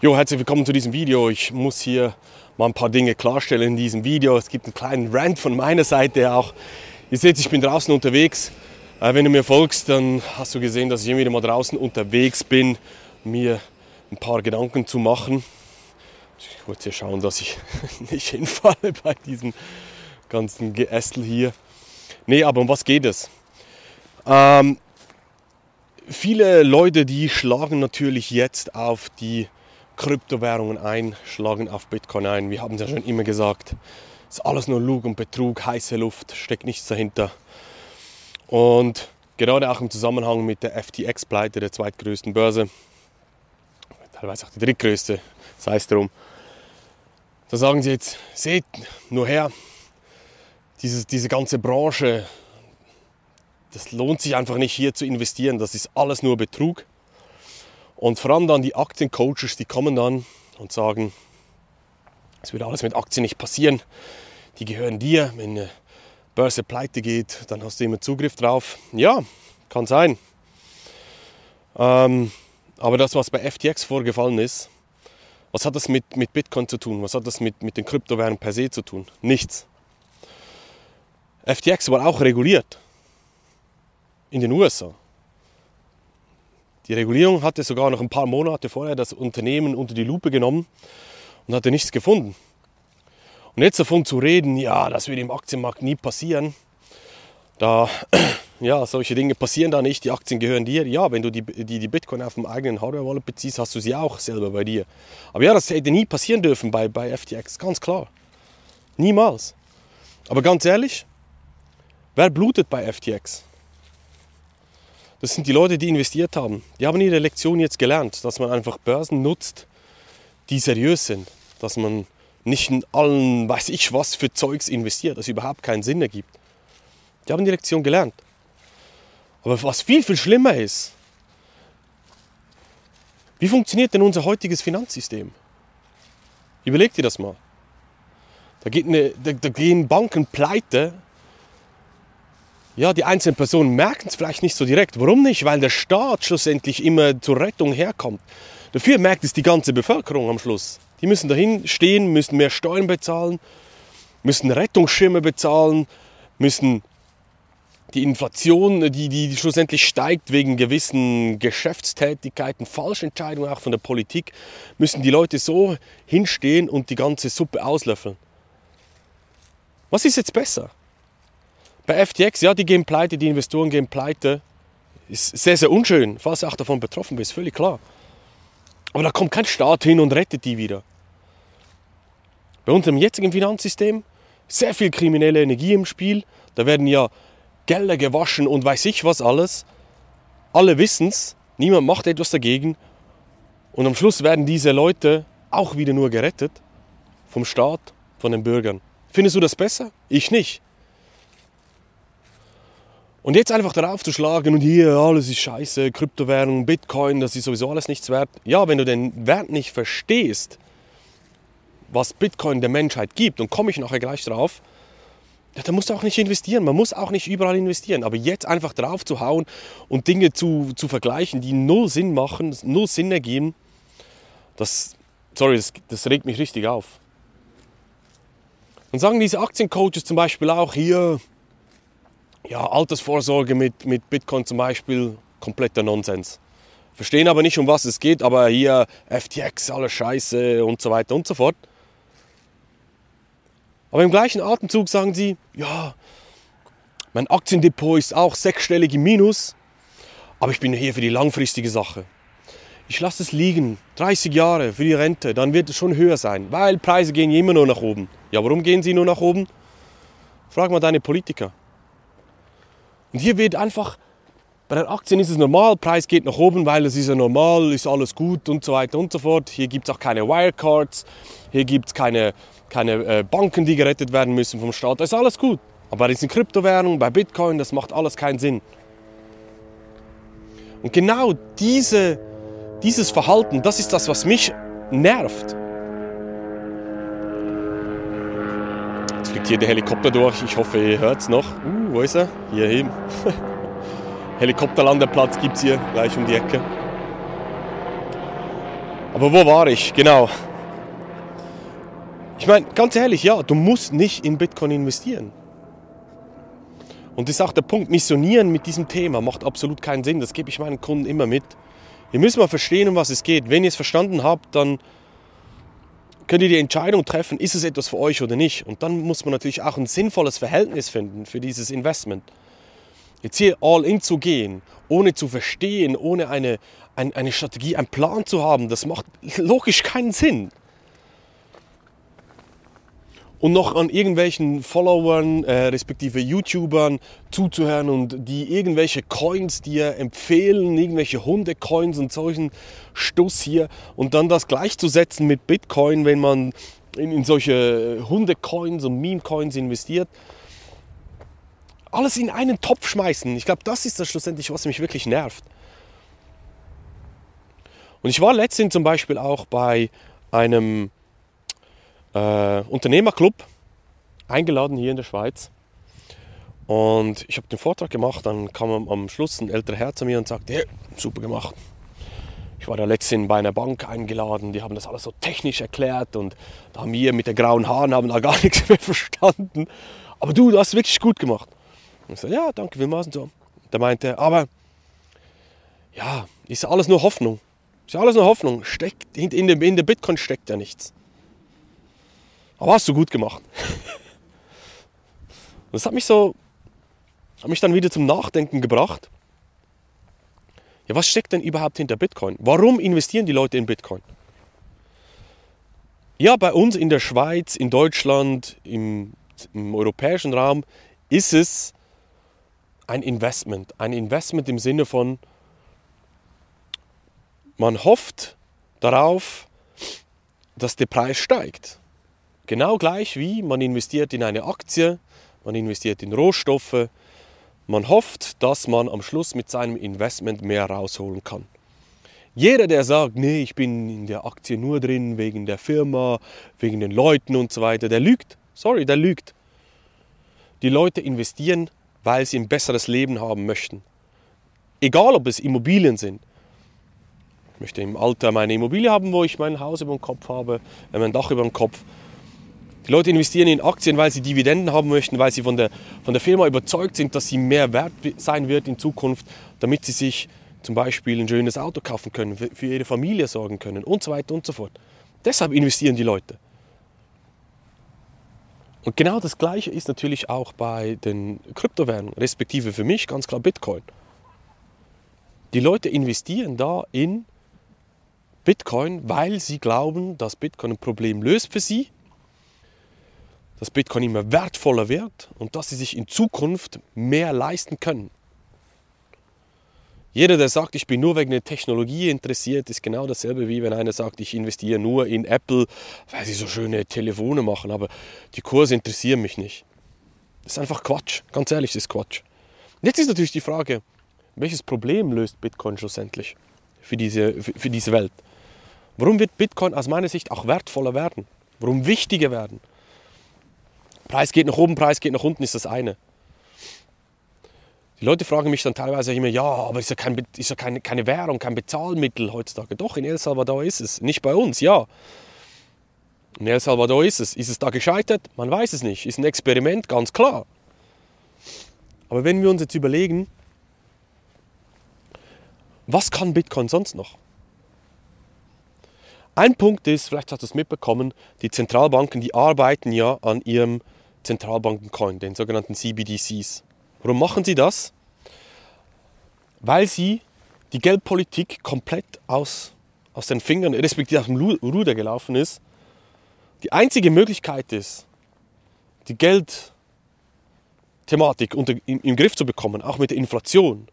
Jo, herzlich willkommen zu diesem Video. Ich muss hier mal ein paar Dinge klarstellen in diesem Video. Es gibt einen kleinen Rant von meiner Seite auch. Ihr seht, ich bin draußen unterwegs. Äh, wenn du mir folgst, dann hast du gesehen, dass ich immer wieder mal draußen unterwegs bin, mir ein paar Gedanken zu machen. Ich wollte hier schauen, dass ich nicht hinfalle bei diesem ganzen Geästel hier. Nee, aber um was geht es? Ähm, viele Leute, die schlagen natürlich jetzt auf die Kryptowährungen ein, schlagen auf Bitcoin ein. Wir haben es ja schon immer gesagt, es ist alles nur Lug und Betrug, heiße Luft, steckt nichts dahinter. Und gerade auch im Zusammenhang mit der FTX-Pleite, der zweitgrößten Börse, teilweise auch die drittgrößte, sei es drum, da sagen sie jetzt, seht nur her, diese, diese ganze Branche, das lohnt sich einfach nicht hier zu investieren, das ist alles nur Betrug. Und vor allem dann die Aktiencoaches, die kommen dann und sagen, es wird alles mit Aktien nicht passieren. Die gehören dir. Wenn eine Börse pleite geht, dann hast du immer Zugriff drauf. Ja, kann sein. Ähm, aber das, was bei FTX vorgefallen ist, was hat das mit, mit Bitcoin zu tun? Was hat das mit, mit den Kryptowährungen per se zu tun? Nichts. FTX war auch reguliert in den USA. Die Regulierung hatte sogar noch ein paar Monate vorher das Unternehmen unter die Lupe genommen und hatte nichts gefunden. Und jetzt davon zu reden, ja, das wird im Aktienmarkt nie passieren, da, ja, solche Dinge passieren da nicht, die Aktien gehören dir. Ja, wenn du die, die, die Bitcoin auf dem eigenen Hardware-Wallet beziehst, hast du sie auch selber bei dir. Aber ja, das hätte nie passieren dürfen bei, bei FTX, ganz klar. Niemals. Aber ganz ehrlich, wer blutet bei FTX? Das sind die Leute, die investiert haben. Die haben ihre Lektion jetzt gelernt, dass man einfach Börsen nutzt, die seriös sind. Dass man nicht in allen, weiß ich was, für Zeugs investiert, das überhaupt keinen Sinn ergibt. Die haben die Lektion gelernt. Aber was viel, viel schlimmer ist, wie funktioniert denn unser heutiges Finanzsystem? Überleg dir das mal. Da, eine, da, da gehen Banken pleite, ja, die einzelnen Personen merken es vielleicht nicht so direkt. Warum nicht? Weil der Staat schlussendlich immer zur Rettung herkommt. Dafür merkt es die ganze Bevölkerung am Schluss. Die müssen dahin stehen, müssen mehr Steuern bezahlen, müssen Rettungsschirme bezahlen, müssen die Inflation, die, die, die schlussendlich steigt wegen gewissen Geschäftstätigkeiten, Falschentscheidungen auch von der Politik, müssen die Leute so hinstehen und die ganze Suppe auslöffeln. Was ist jetzt besser? Bei FTX, ja, die gehen pleite, die Investoren gehen pleite. Ist sehr, sehr unschön, falls du auch davon betroffen bist, völlig klar. Aber da kommt kein Staat hin und rettet die wieder. Bei unserem jetzigen Finanzsystem sehr viel kriminelle Energie im Spiel. Da werden ja Gelder gewaschen und weiß ich was alles. Alle wissen es, niemand macht etwas dagegen. Und am Schluss werden diese Leute auch wieder nur gerettet vom Staat, von den Bürgern. Findest du das besser? Ich nicht. Und jetzt einfach darauf zu schlagen und hier alles ist scheiße, Kryptowährung, Bitcoin, das ist sowieso alles nichts wert. Ja, wenn du den Wert nicht verstehst, was Bitcoin der Menschheit gibt, und komme ich nachher gleich drauf, ja, dann musst du auch nicht investieren. Man muss auch nicht überall investieren. Aber jetzt einfach drauf zu hauen und Dinge zu, zu vergleichen, die null Sinn machen, null Sinn ergeben, das, sorry, das, das regt mich richtig auf. Und sagen diese Aktiencoaches zum Beispiel auch hier, ja, Altersvorsorge mit, mit Bitcoin zum Beispiel, kompletter Nonsens. Verstehen aber nicht, um was es geht, aber hier FTX, alles Scheiße und so weiter und so fort. Aber im gleichen Atemzug sagen sie, ja, mein Aktiendepot ist auch sechsstellig im Minus, aber ich bin hier für die langfristige Sache. Ich lasse es liegen, 30 Jahre für die Rente, dann wird es schon höher sein, weil Preise gehen immer nur nach oben. Ja, warum gehen sie nur nach oben? Frag mal deine Politiker. Und hier wird einfach, bei den Aktien ist es normal, Preis geht nach oben, weil es ist ja normal, ist alles gut und so weiter und so fort. Hier gibt es auch keine Wirecards, hier gibt es keine, keine äh, Banken, die gerettet werden müssen vom Staat. Das ist alles gut. Aber bei diesen Kryptowährungen, bei Bitcoin, das macht alles keinen Sinn. Und genau diese, dieses Verhalten, das ist das, was mich nervt. Jetzt fliegt hier der Helikopter durch. Ich hoffe, ihr hört es noch. Uh, wo ist er? Hier hin. Helikopterlandeplatz gibt es hier gleich um die Ecke. Aber wo war ich? Genau. Ich meine, ganz ehrlich, ja, du musst nicht in Bitcoin investieren. Und das ist auch der Punkt, missionieren mit diesem Thema macht absolut keinen Sinn. Das gebe ich meinen Kunden immer mit. Ihr müsst mal verstehen, um was es geht. Wenn ihr es verstanden habt, dann könnt ihr die Entscheidung treffen, ist es etwas für euch oder nicht. Und dann muss man natürlich auch ein sinnvolles Verhältnis finden für dieses Investment. Jetzt hier all in zu gehen, ohne zu verstehen, ohne eine, eine, eine Strategie, einen Plan zu haben, das macht logisch keinen Sinn und noch an irgendwelchen Followern, äh, respektive YouTubern zuzuhören und die irgendwelche Coins dir empfehlen, irgendwelche Hunde-Coins und solchen Stuss hier und dann das gleichzusetzen mit Bitcoin, wenn man in, in solche Hunde-Coins und Meme-Coins investiert. Alles in einen Topf schmeißen. Ich glaube, das ist das schlussendlich, was mich wirklich nervt. Und ich war letztens zum Beispiel auch bei einem äh, Unternehmerclub eingeladen hier in der Schweiz. Und ich habe den Vortrag gemacht, dann kam am Schluss ein älterer Herr zu mir und sagte, hey, super gemacht. Ich war da letztens bei einer Bank eingeladen, die haben das alles so technisch erklärt und da haben wir mit den grauen Haaren haben da gar nichts mehr verstanden. Aber du, du hast wirklich gut gemacht. Und ich so, ja, danke vielmals und so. Der meinte, aber ja, ist alles nur Hoffnung. Ist alles nur Hoffnung. Steckt, in, der, in der Bitcoin steckt ja nichts. Aber hast du gut gemacht. das hat mich so, hat mich dann wieder zum Nachdenken gebracht. Ja, was steckt denn überhaupt hinter Bitcoin? Warum investieren die Leute in Bitcoin? Ja, bei uns in der Schweiz, in Deutschland, im, im europäischen Raum ist es ein Investment. Ein Investment im Sinne von, man hofft darauf, dass der Preis steigt. Genau gleich wie man investiert in eine Aktie, man investiert in Rohstoffe, man hofft, dass man am Schluss mit seinem Investment mehr rausholen kann. Jeder, der sagt, nee, ich bin in der Aktie nur drin wegen der Firma, wegen den Leuten und so weiter, der lügt. Sorry, der lügt. Die Leute investieren, weil sie ein besseres Leben haben möchten. Egal, ob es Immobilien sind. Ich möchte im Alter meine Immobilie haben, wo ich mein Haus über dem Kopf habe, mein Dach über dem Kopf. Die Leute investieren in Aktien, weil sie Dividenden haben möchten, weil sie von der, von der Firma überzeugt sind, dass sie mehr wert sein wird in Zukunft, damit sie sich zum Beispiel ein schönes Auto kaufen können, für ihre Familie sorgen können und so weiter und so fort. Deshalb investieren die Leute. Und genau das Gleiche ist natürlich auch bei den Kryptowährungen, respektive für mich ganz klar Bitcoin. Die Leute investieren da in Bitcoin, weil sie glauben, dass Bitcoin ein Problem löst für sie dass Bitcoin immer wertvoller wird und dass sie sich in Zukunft mehr leisten können. Jeder, der sagt, ich bin nur wegen der Technologie interessiert, ist genau dasselbe wie wenn einer sagt, ich investiere nur in Apple, weil sie so schöne Telefone machen, aber die Kurse interessieren mich nicht. Das ist einfach Quatsch, ganz ehrlich, das ist Quatsch. Und jetzt ist natürlich die Frage, welches Problem löst Bitcoin schlussendlich für diese, für, für diese Welt? Warum wird Bitcoin aus meiner Sicht auch wertvoller werden? Warum wichtiger werden? Preis geht nach oben, Preis geht nach unten, ist das eine. Die Leute fragen mich dann teilweise immer, ja, aber ist ja, kein, ist ja keine, keine Währung, kein Bezahlmittel heutzutage. Doch, in El Salvador ist es. Nicht bei uns, ja. In El Salvador ist es. Ist es da gescheitert? Man weiß es nicht. Ist ein Experiment, ganz klar. Aber wenn wir uns jetzt überlegen, was kann Bitcoin sonst noch? Ein Punkt ist, vielleicht hast du es mitbekommen, die Zentralbanken, die arbeiten ja an ihrem Zentralbankencoin, den sogenannten CBDCs. Warum machen sie das? Weil sie die Geldpolitik komplett aus, aus den Fingern, respektive aus dem Ruder gelaufen ist. Die einzige Möglichkeit ist, die Geldthematik unter, im, im Griff zu bekommen, auch mit der Inflation,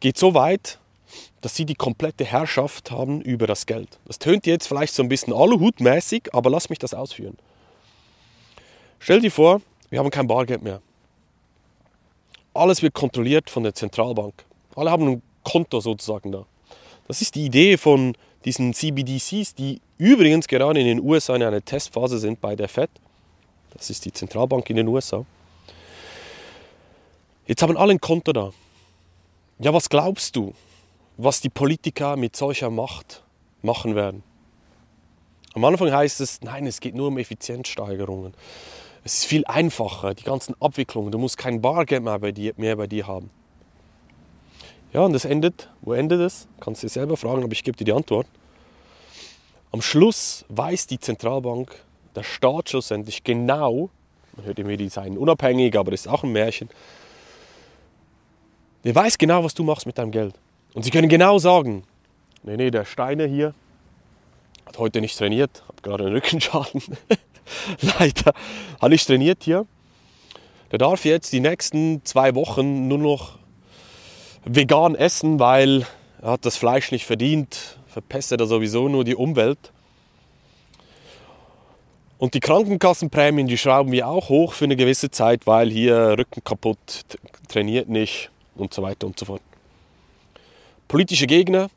geht so weit, dass sie die komplette Herrschaft haben über das Geld. Das tönt jetzt vielleicht so ein bisschen Aluhut-mäßig, aber lass mich das ausführen. Stell dir vor, wir haben kein Bargeld mehr. Alles wird kontrolliert von der Zentralbank. Alle haben ein Konto sozusagen da. Das ist die Idee von diesen CBDCs, die übrigens gerade in den USA in einer Testphase sind bei der Fed. Das ist die Zentralbank in den USA. Jetzt haben alle ein Konto da. Ja, was glaubst du? was die Politiker mit solcher Macht machen werden. Am Anfang heißt es, nein, es geht nur um Effizienzsteigerungen. Es ist viel einfacher, die ganzen Abwicklungen. Du musst kein Bargeld mehr bei dir, mehr bei dir haben. Ja, und das endet, wo endet es? Kannst du dir selber fragen, aber ich gebe dir die Antwort. Am Schluss weiß die Zentralbank, der Staat schlussendlich genau, man hört immer, die seien unabhängig, aber das ist auch ein Märchen, der weiß genau, was du machst mit deinem Geld. Und sie können genau sagen, nee, nee, der Steiner hier hat heute nicht trainiert, hat gerade einen Rückenschaden. Leider hat nicht trainiert hier. Der darf jetzt die nächsten zwei Wochen nur noch vegan essen, weil er hat das Fleisch nicht verdient, verpestet er sowieso nur die Umwelt. Und die Krankenkassenprämien, die schrauben wir auch hoch für eine gewisse Zeit, weil hier Rücken kaputt, trainiert nicht und so weiter und so fort. Politische Gegner,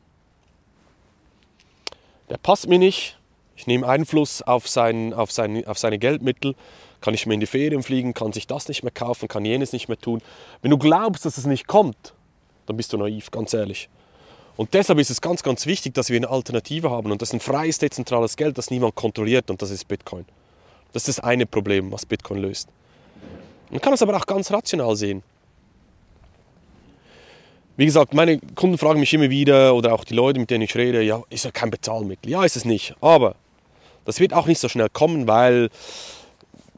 der passt mir nicht. Ich nehme Einfluss auf, sein, auf, sein, auf seine Geldmittel. Kann ich mir in die Ferien fliegen, kann sich das nicht mehr kaufen, kann jenes nicht mehr tun. Wenn du glaubst, dass es nicht kommt, dann bist du naiv, ganz ehrlich. Und deshalb ist es ganz, ganz wichtig, dass wir eine Alternative haben. Und das ist ein freies, dezentrales Geld, das niemand kontrolliert. Und das ist Bitcoin. Das ist das eine Problem, was Bitcoin löst. Man kann es aber auch ganz rational sehen. Wie gesagt, meine Kunden fragen mich immer wieder oder auch die Leute, mit denen ich rede, ja, ist ja kein Bezahlmittel. Ja, ist es nicht. Aber das wird auch nicht so schnell kommen, weil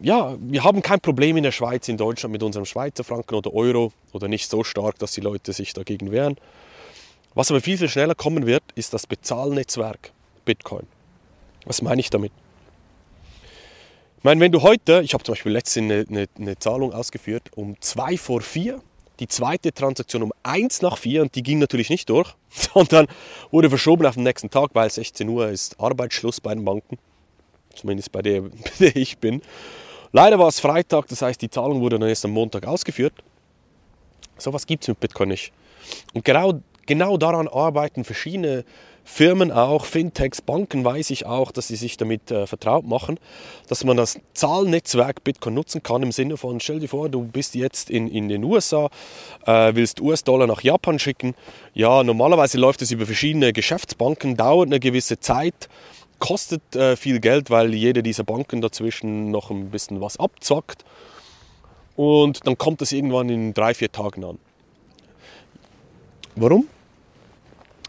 ja, wir haben kein Problem in der Schweiz, in Deutschland mit unserem Schweizer Franken oder Euro oder nicht so stark, dass die Leute sich dagegen wehren. Was aber viel, viel schneller kommen wird, ist das Bezahlnetzwerk Bitcoin. Was meine ich damit? Ich meine, wenn du heute, ich habe zum Beispiel letztens eine, eine, eine Zahlung ausgeführt, um 2 vor 4 die zweite Transaktion um 1 nach 4 und die ging natürlich nicht durch, sondern wurde verschoben auf den nächsten Tag, weil 16 Uhr ist Arbeitsschluss bei den Banken, zumindest bei der, bei der ich bin. Leider war es Freitag, das heißt, die Zahlung wurde dann erst am Montag ausgeführt. So was gibt es mit Bitcoin nicht. Und genau, genau daran arbeiten verschiedene Firmen auch, Fintechs, Banken weiß ich auch, dass sie sich damit äh, vertraut machen, dass man das Zahlnetzwerk Bitcoin nutzen kann im Sinne von, stell dir vor, du bist jetzt in, in den USA, äh, willst US-Dollar nach Japan schicken. Ja, normalerweise läuft es über verschiedene Geschäftsbanken, dauert eine gewisse Zeit, kostet äh, viel Geld, weil jede dieser Banken dazwischen noch ein bisschen was abzockt. Und dann kommt es irgendwann in drei, vier Tagen an. Warum?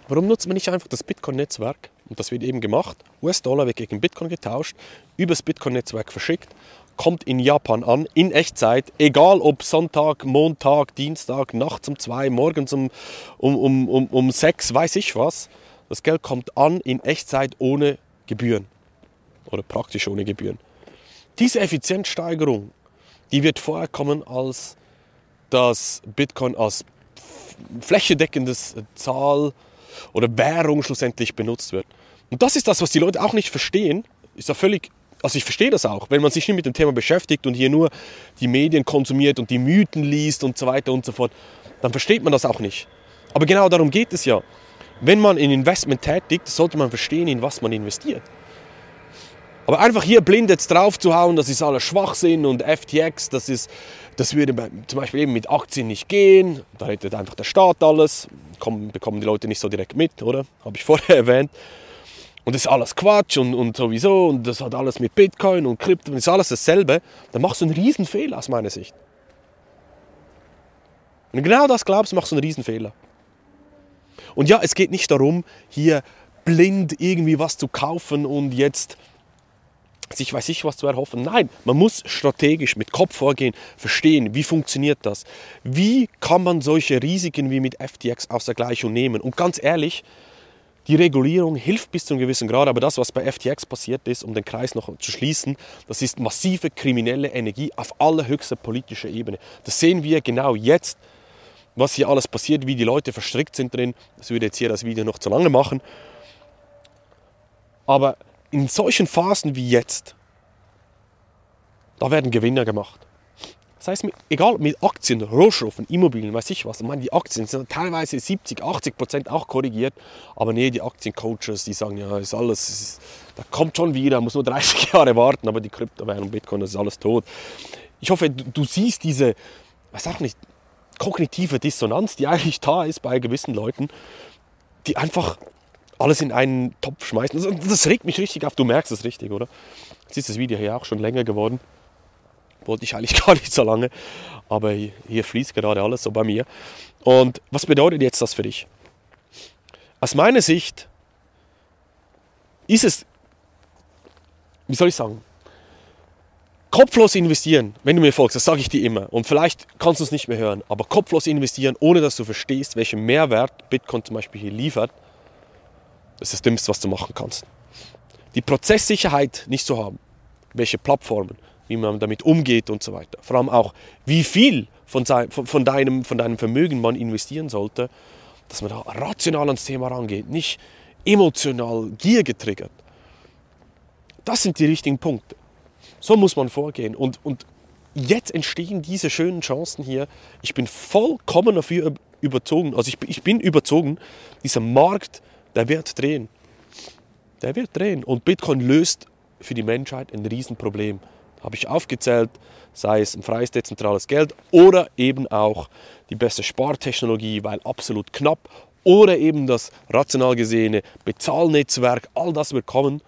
Warum nutzt man nicht einfach das Bitcoin-Netzwerk? Und das wird eben gemacht. US-Dollar wird gegen Bitcoin getauscht, übers Bitcoin-Netzwerk verschickt, kommt in Japan an, in Echtzeit, egal ob Sonntag, Montag, Dienstag, nachts um zwei, morgens um, um, um, um, um sechs, weiß ich was. Das Geld kommt an in Echtzeit ohne Gebühren. Oder praktisch ohne Gebühren. Diese Effizienzsteigerung, die wird vorher kommen, als das Bitcoin als flächendeckendes Zahl oder Währung schlussendlich benutzt wird. Und das ist das, was die Leute auch nicht verstehen. Ist ja völlig, also ich verstehe das auch, wenn man sich nicht mit dem Thema beschäftigt und hier nur die Medien konsumiert und die Mythen liest und so weiter und so fort, dann versteht man das auch nicht. Aber genau darum geht es ja. Wenn man ein Investment tätigt, sollte man verstehen, in was man investiert. Aber einfach hier blind jetzt drauf zu hauen, das ist alles Schwachsinn und FTX, das, ist, das würde zum Beispiel eben mit Aktien nicht gehen, da rettet einfach der Staat alles, kommen, bekommen die Leute nicht so direkt mit, oder? Habe ich vorher erwähnt. Und das ist alles Quatsch und, und sowieso und das hat alles mit Bitcoin und Krypto und ist alles dasselbe, dann machst du einen Riesenfehler aus meiner Sicht. Wenn du genau das glaubst, machst du einen Riesenfehler. Und ja, es geht nicht darum, hier blind irgendwie was zu kaufen und jetzt sich weiß ich was zu erhoffen. Nein, man muss strategisch mit Kopf vorgehen, verstehen, wie funktioniert das. Wie kann man solche Risiken wie mit FTX aus der Gleichung nehmen? Und ganz ehrlich, die Regulierung hilft bis zu einem gewissen Grad, aber das, was bei FTX passiert ist, um den Kreis noch zu schließen, das ist massive kriminelle Energie auf allerhöchster politischer Ebene. Das sehen wir genau jetzt, was hier alles passiert, wie die Leute verstrickt sind drin. Das würde jetzt hier das Video noch zu lange machen. Aber in solchen Phasen wie jetzt, da werden Gewinner gemacht. Das heißt, egal mit Aktien, Rohstoffen, Immobilien, weiß ich was. Ich meine, die Aktien sind teilweise 70, 80 Prozent auch korrigiert. Aber nee, die Aktiencoaches, die sagen, ja, ist alles, ist, da kommt schon wieder, muss nur 30 Jahre warten, aber die Kryptowährung, Bitcoin, das ist alles tot. Ich hoffe, du, du siehst diese, weiß auch nicht, kognitive Dissonanz, die eigentlich da ist bei gewissen Leuten. die einfach alles in einen Topf schmeißen. Das, das regt mich richtig auf. Du merkst es richtig, oder? Jetzt ist das Video hier auch schon länger geworden. Wollte ich eigentlich gar nicht so lange. Aber hier, hier fließt gerade alles so bei mir. Und was bedeutet jetzt das für dich? Aus meiner Sicht ist es, wie soll ich sagen, kopflos investieren, wenn du mir folgst, das sage ich dir immer. Und vielleicht kannst du es nicht mehr hören, aber kopflos investieren, ohne dass du verstehst, welchen Mehrwert Bitcoin zum Beispiel hier liefert, das ist das Dümmste, was du machen kannst. Die Prozesssicherheit nicht zu haben, welche Plattformen, wie man damit umgeht und so weiter. Vor allem auch, wie viel von, sein, von, deinem, von deinem Vermögen man investieren sollte, dass man da rational ans Thema rangeht, nicht emotional, giergetriggert. Das sind die richtigen Punkte. So muss man vorgehen. Und, und jetzt entstehen diese schönen Chancen hier. Ich bin vollkommen dafür überzogen. Also ich, ich bin überzogen, dieser Markt, der wird drehen. Der wird drehen. Und Bitcoin löst für die Menschheit ein Riesenproblem. Habe ich aufgezählt, sei es ein freies dezentrales Geld oder eben auch die beste Spartechnologie, weil absolut knapp, oder eben das rational gesehene Bezahlnetzwerk, all das wird kommen.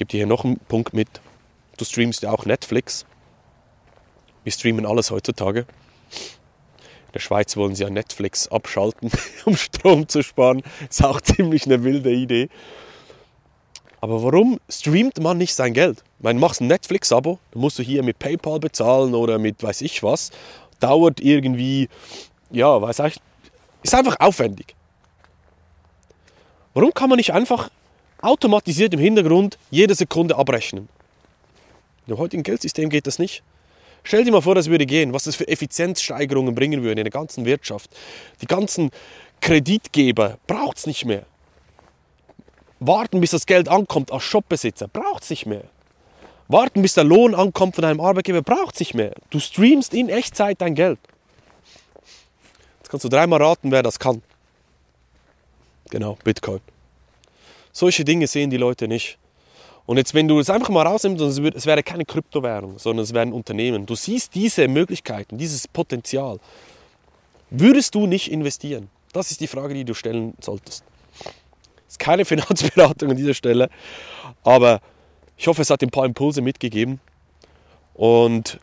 Gebe dir hier noch einen Punkt mit. Du streamst ja auch Netflix. Wir streamen alles heutzutage. In der Schweiz wollen sie ja Netflix abschalten, um Strom zu sparen. Ist auch ziemlich eine wilde Idee. Aber warum streamt man nicht sein Geld? Ich meine, machst ein Netflix-Abo, dann musst du hier mit PayPal bezahlen oder mit weiß ich was. Dauert irgendwie, ja, weiß ich, ist einfach aufwendig. Warum kann man nicht einfach automatisiert im Hintergrund jede Sekunde abrechnen? Im heutigen Geldsystem geht das nicht. Stell dir mal vor, das würde gehen, was das für Effizienzsteigerungen bringen würde in der ganzen Wirtschaft. Die ganzen Kreditgeber braucht es nicht mehr warten, bis das Geld ankommt als Shopbesitzer, braucht es nicht mehr. Warten, bis der Lohn ankommt von deinem Arbeitgeber, braucht es nicht mehr. Du streamst in Echtzeit dein Geld. Jetzt kannst du dreimal raten, wer das kann. Genau, Bitcoin. Solche Dinge sehen die Leute nicht. Und jetzt, wenn du es einfach mal rausnimmst, es wäre keine Kryptowährung, sondern es wären Unternehmen. Du siehst diese Möglichkeiten, dieses Potenzial. Würdest du nicht investieren? Das ist die Frage, die du stellen solltest ist keine Finanzberatung an dieser Stelle, aber ich hoffe, es hat ein paar Impulse mitgegeben. Und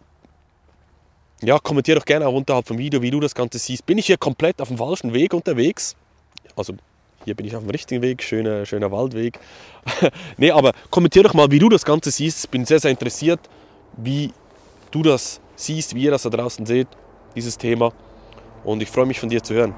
ja, kommentiere doch gerne auch unterhalb vom Video, wie du das Ganze siehst. Bin ich hier komplett auf dem falschen Weg unterwegs? Also hier bin ich auf dem richtigen Weg, schöner, schöner Waldweg. nee, aber kommentiere doch mal, wie du das Ganze siehst. Ich bin sehr, sehr interessiert, wie du das siehst, wie ihr das da draußen seht, dieses Thema. Und ich freue mich von dir zu hören.